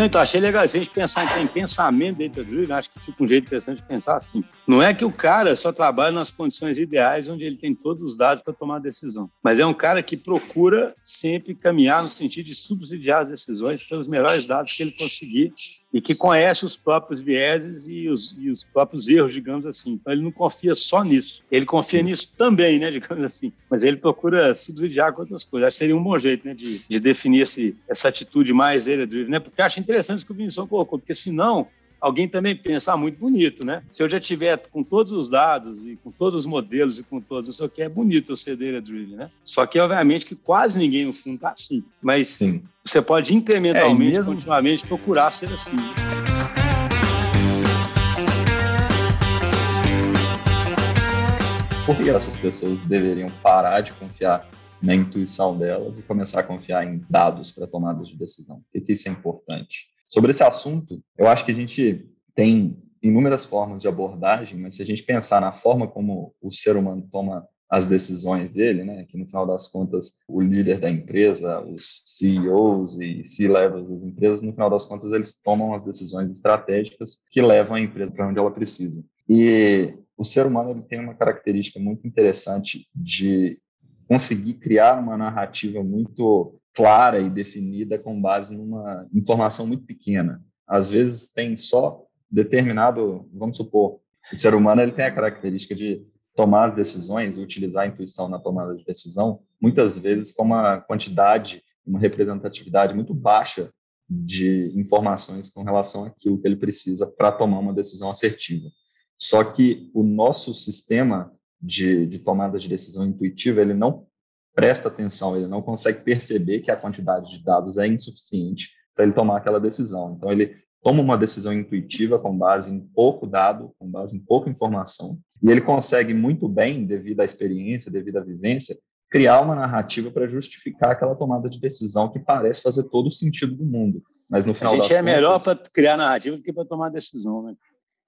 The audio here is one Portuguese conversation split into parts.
Não, então achei legal. Se a gente pensar em pensamento data driven, acho que fica um jeito interessante de pensar assim. Não é que o cara só trabalha nas condições ideais onde ele tem todos os dados para tomar a decisão, mas é um cara que procura sempre caminhar no sentido de subsidiar as decisões pelos melhores dados que ele conseguir e que conhece os próprios vieses e os, e os próprios erros, digamos assim. Então ele não confia só nisso. Ele confia nisso também, né, digamos assim. Mas ele procura subsidiar com outras coisas. Acho que seria um bom jeito, né, de, de definir esse, essa atitude mais data-driven, né? Porque acho interessante o que o Vinicius colocou, porque senão alguém também pensa, ah, muito bonito, né? Se eu já tiver com todos os dados e com todos os modelos e com todos, isso aqui é bonito eu ser data driven, né? Só que, obviamente, que quase ninguém no fundo tá assim. Mas Sim. você pode incrementalmente, é, mesmo... continuamente procurar ser assim. Por que essas pessoas deveriam parar de confiar na intuição delas e começar a confiar em dados para tomadas de decisão? Por que isso é importante? Sobre esse assunto, eu acho que a gente tem inúmeras formas de abordagem, mas se a gente pensar na forma como o ser humano toma as decisões dele, né, que no final das contas o líder da empresa, os CEOs e C-levels das empresas, no final das contas eles tomam as decisões estratégicas que levam a empresa para onde ela precisa. E o ser humano ele tem uma característica muito interessante de conseguir criar uma narrativa muito clara e definida com base numa informação muito pequena. Às vezes tem só determinado, vamos supor, o ser humano ele tem a característica de tomar as decisões utilizar a intuição na tomada de decisão, muitas vezes com uma quantidade, uma representatividade muito baixa de informações com relação àquilo que ele precisa para tomar uma decisão assertiva. Só que o nosso sistema de, de tomada de decisão intuitiva, ele não presta atenção, ele não consegue perceber que a quantidade de dados é insuficiente para ele tomar aquela decisão. Então, ele toma uma decisão intuitiva com base em pouco dado, com base em pouca informação, e ele consegue muito bem, devido à experiência, devido à vivência, criar uma narrativa para justificar aquela tomada de decisão que parece fazer todo o sentido do mundo. Mas no final a gente é contas... melhor para criar narrativa do que para tomar decisão, né?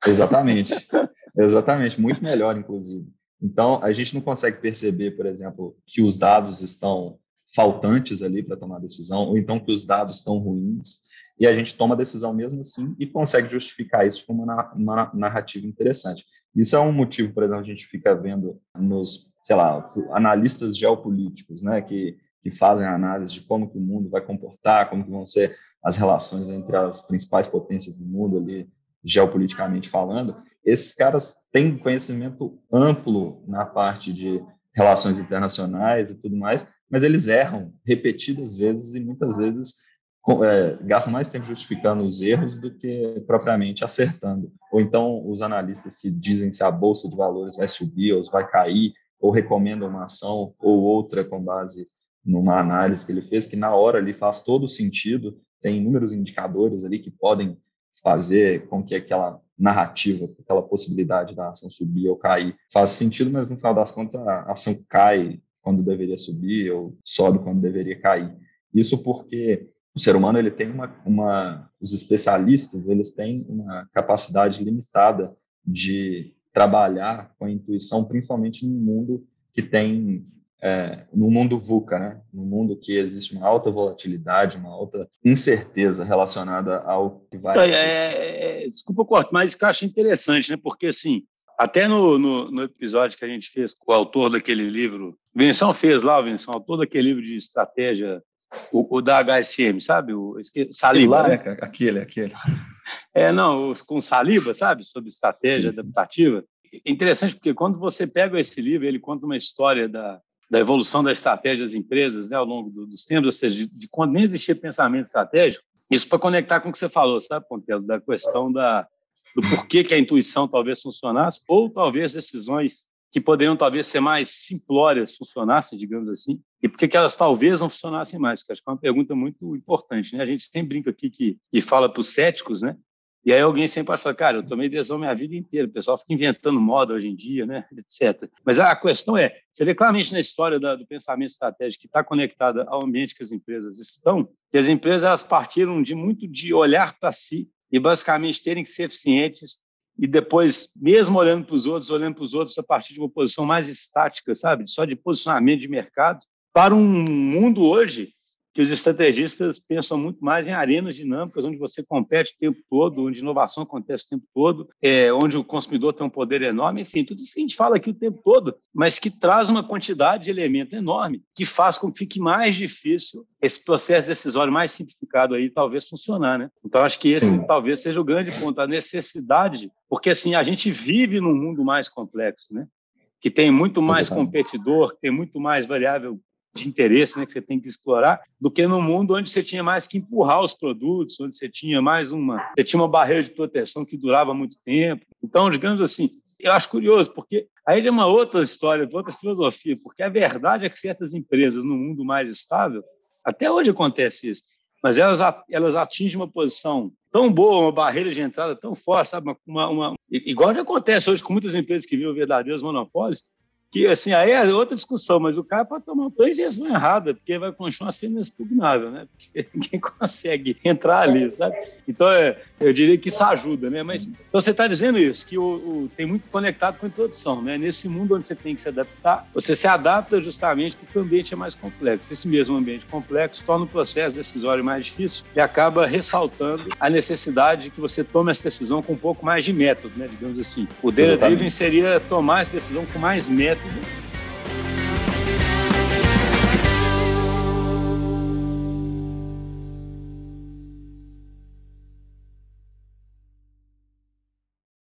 Exatamente. Exatamente, muito melhor, inclusive. Então, a gente não consegue perceber, por exemplo, que os dados estão faltantes ali para tomar decisão, ou então que os dados estão ruins, e a gente toma a decisão mesmo assim e consegue justificar isso com uma, uma narrativa interessante. Isso é um motivo, por exemplo, a gente fica vendo nos, sei lá, analistas geopolíticos, né, que, que fazem análise de como que o mundo vai comportar, como que vão ser as relações entre as principais potências do mundo ali, geopoliticamente falando, esses caras têm conhecimento amplo na parte de relações internacionais e tudo mais, mas eles erram repetidas vezes e muitas vezes é, gastam mais tempo justificando os erros do que propriamente acertando. Ou então os analistas que dizem se a bolsa de valores vai subir ou vai cair, ou recomendam uma ação ou outra com base numa análise que ele fez, que na hora ali faz todo sentido, tem inúmeros indicadores ali que podem fazer com que aquela narrativa, aquela possibilidade da ação subir ou cair faz sentido, mas no final das contas a ação cai quando deveria subir ou sobe quando deveria cair. Isso porque o ser humano ele tem uma, uma os especialistas eles têm uma capacidade limitada de trabalhar com a intuição, principalmente no mundo que tem é, no mundo VUCA, né? no mundo que existe uma alta volatilidade, uma alta incerteza relacionada ao que vai é, é, é, Desculpa, corto, mas isso que eu acho interessante, né? porque assim, até no, no, no, episódio que a gente fez com o autor daquele livro, Venção fez lá, Venção, autor daquele livro de estratégia, o, o da HSM, sabe? O, Saliba. Lá, é, aquele, aquele. É, não, os, com Saliba, sabe? Sobre estratégia adaptativa. É interessante porque quando você pega esse livro, ele conta uma história da, da evolução da estratégia das empresas né, ao longo do, dos tempos, ou seja, de, de, quando nem existia pensamento estratégico. Isso para conectar com o que você falou, sabe, Pontelo, da questão da, do porquê que a intuição talvez funcionasse, ou talvez decisões que poderiam talvez ser mais simplórias funcionassem, digamos assim, e por que elas talvez não funcionassem mais, que acho que é uma pergunta muito importante. Né? A gente sempre brinca aqui que, que fala para os céticos, né? E aí alguém sempre falar, cara, eu tomei decisão minha vida inteira, o pessoal fica inventando moda hoje em dia, né, etc. Mas a questão é, você vê claramente na história da, do pensamento estratégico que está conectada ao ambiente que as empresas estão, que as empresas elas partiram de muito de olhar para si e basicamente terem que ser eficientes e depois, mesmo olhando para os outros, olhando para os outros a partir de uma posição mais estática, sabe, só de posicionamento de mercado, para um mundo hoje que os estrategistas pensam muito mais em arenas dinâmicas, onde você compete o tempo todo, onde inovação acontece o tempo todo, é, onde o consumidor tem um poder enorme, enfim, tudo isso que a gente fala aqui o tempo todo, mas que traz uma quantidade de elemento enorme que faz com que fique mais difícil esse processo decisório mais simplificado aí talvez funcionar, né? Então acho que esse Sim. talvez seja o grande ponto, a necessidade, porque assim a gente vive num mundo mais complexo, né? Que tem muito mais competidor, tem muito mais variável de interesse né, que você tem que explorar, do que no mundo onde você tinha mais que empurrar os produtos, onde você tinha mais uma, você tinha uma barreira de proteção que durava muito tempo. Então, digamos assim, eu acho curioso, porque aí é uma outra história, outra filosofia, porque a verdade é que certas empresas no mundo mais estável, até hoje acontece isso, mas elas, elas atingem uma posição tão boa, uma barreira de entrada tão forte, sabe? Uma, uma, igual que acontece hoje com muitas empresas que vivem verdadeiros monopólios, que assim, aí é outra discussão, mas o cara pode tomar uma injeção errada, porque vai continuar sendo inexpugnável, né? Porque ninguém consegue entrar ali, sabe? Então, é, eu diria que isso ajuda, né? Mas então você está dizendo isso, que o, o, tem muito conectado com a introdução, né? Nesse mundo onde você tem que se adaptar, você se adapta justamente porque o ambiente é mais complexo. Esse mesmo ambiente complexo torna o processo decisório mais difícil e acaba ressaltando a necessidade de que você tome essa decisão com um pouco mais de método, né? Digamos assim. O data driven seria tomar essa decisão com mais método 嗯